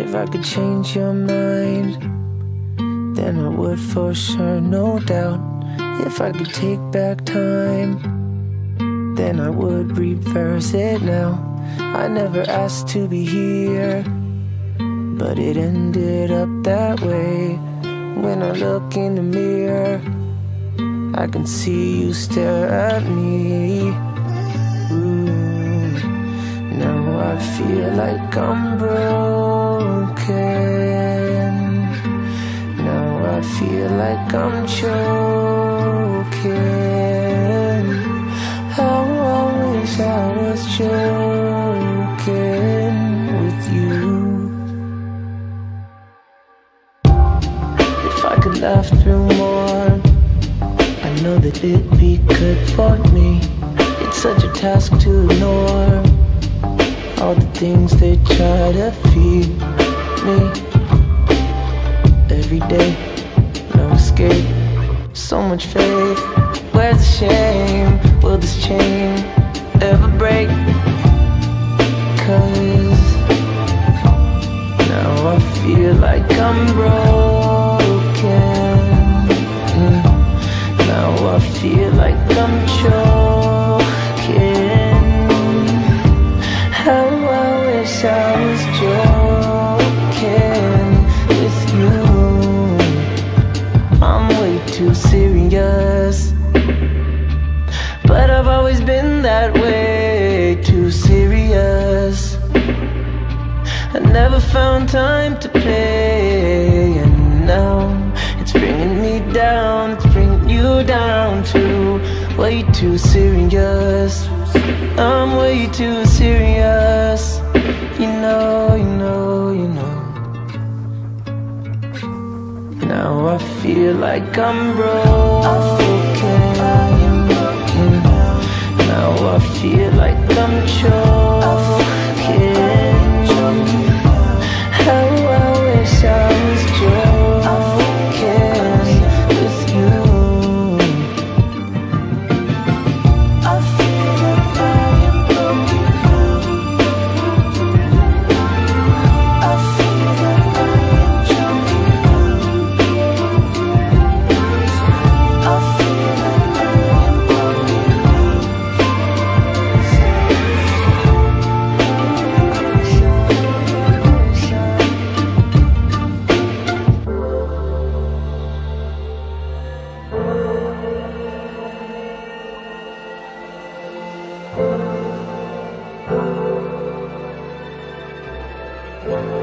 If I could change your mind, then I would for sure, no doubt. If I could take back time, then I would reverse it now. I never asked to be here, but it ended up that way. When I look in the mirror, I can see you stare at me. I feel like I'm broken. Now I feel like I'm choking. How I wish I was joking with you. If I could laugh through more, I know that it'd be good for me. It's such a task to ignore all the things they try to feed me. Every day, no escape, so much faith. Where's the shame? Will this chain ever break? Cause now I feel like I'm broken. Too serious. But I've always been that way, too serious. I never found time to play, and now it's bringing me down, it's bringing you down too. Way too serious. I'm way too serious. Feel like I'm broken. Broken